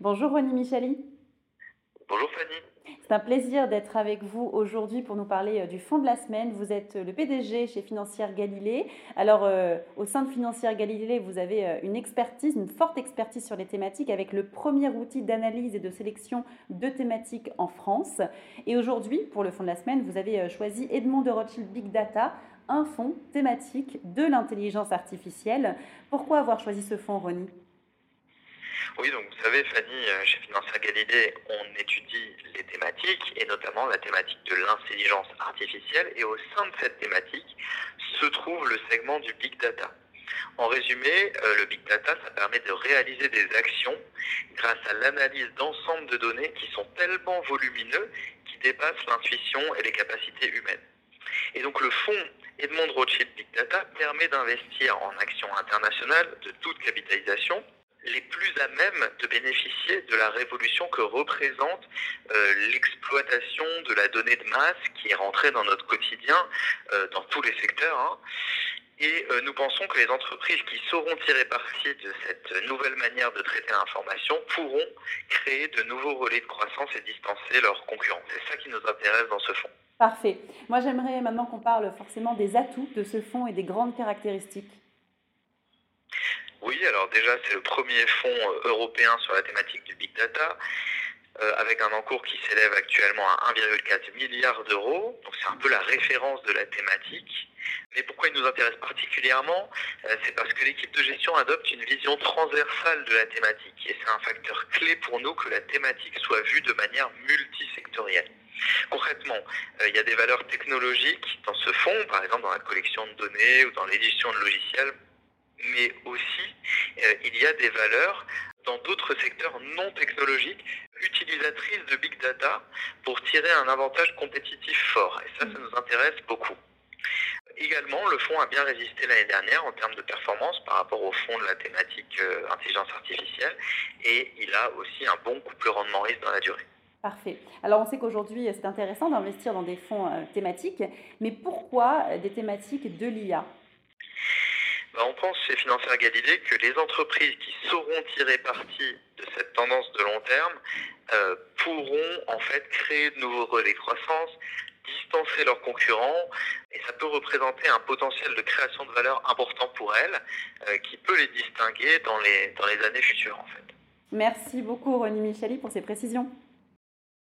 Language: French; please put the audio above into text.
Bonjour Ronnie Michali. Bonjour Fanny. C'est un plaisir d'être avec vous aujourd'hui pour nous parler euh, du fonds de la semaine. Vous êtes euh, le PDG chez Financière Galilée. Alors, euh, au sein de Financière Galilée, vous avez une expertise, une forte expertise sur les thématiques avec le premier outil d'analyse et de sélection de thématiques en France. Et aujourd'hui, pour le fonds de la semaine, vous avez choisi Edmond de Rothschild Big Data, un fonds thématique de l'intelligence artificielle. Pourquoi avoir choisi ce fonds, Ronnie oui, donc vous savez, Fanny, euh, chez Financière Galilée, on étudie les thématiques et notamment la thématique de l'intelligence artificielle. Et au sein de cette thématique se trouve le segment du big data. En résumé, euh, le big data, ça permet de réaliser des actions grâce à l'analyse d'ensemble de données qui sont tellement volumineux qui dépassent l'intuition et les capacités humaines. Et donc le fonds Edmond Rothschild Big Data permet d'investir en actions internationales de toute capitalisation les plus à même de bénéficier de la révolution que représente euh, l'exploitation de la donnée de masse qui est rentrée dans notre quotidien, euh, dans tous les secteurs. Hein. Et euh, nous pensons que les entreprises qui sauront tirer parti de cette nouvelle manière de traiter l'information pourront créer de nouveaux relais de croissance et distancer leurs concurrents. C'est ça qui nous intéresse dans ce fonds. Parfait. Moi, j'aimerais maintenant qu'on parle forcément des atouts de ce fonds et des grandes caractéristiques. Alors déjà, c'est le premier fonds euh, européen sur la thématique du big data, euh, avec un encours qui s'élève actuellement à 1,4 milliard d'euros. Donc c'est un peu la référence de la thématique. Mais pourquoi il nous intéresse particulièrement euh, C'est parce que l'équipe de gestion adopte une vision transversale de la thématique. Et c'est un facteur clé pour nous que la thématique soit vue de manière multisectorielle. Concrètement, il y a des valeurs technologiques dans ce fonds, par exemple dans la collection de données ou dans l'édition de logiciels mais aussi il y a des valeurs dans d'autres secteurs non technologiques utilisatrices de big data pour tirer un avantage compétitif fort. Et ça, ça nous intéresse beaucoup. Également, le fonds a bien résisté l'année dernière en termes de performance par rapport au fonds de la thématique euh, intelligence artificielle et il a aussi un bon couple rendement-risque dans la durée. Parfait. Alors on sait qu'aujourd'hui c'est intéressant d'investir dans des fonds euh, thématiques, mais pourquoi des thématiques de l'IA bah, on pense chez Financière Galilée que les entreprises qui sauront tirer parti de cette tendance de long terme euh, pourront en fait créer de nouveaux relais de croissance, distancer leurs concurrents et ça peut représenter un potentiel de création de valeur important pour elles euh, qui peut les distinguer dans les, dans les années futures en fait. Merci beaucoup René Micheli pour ces précisions.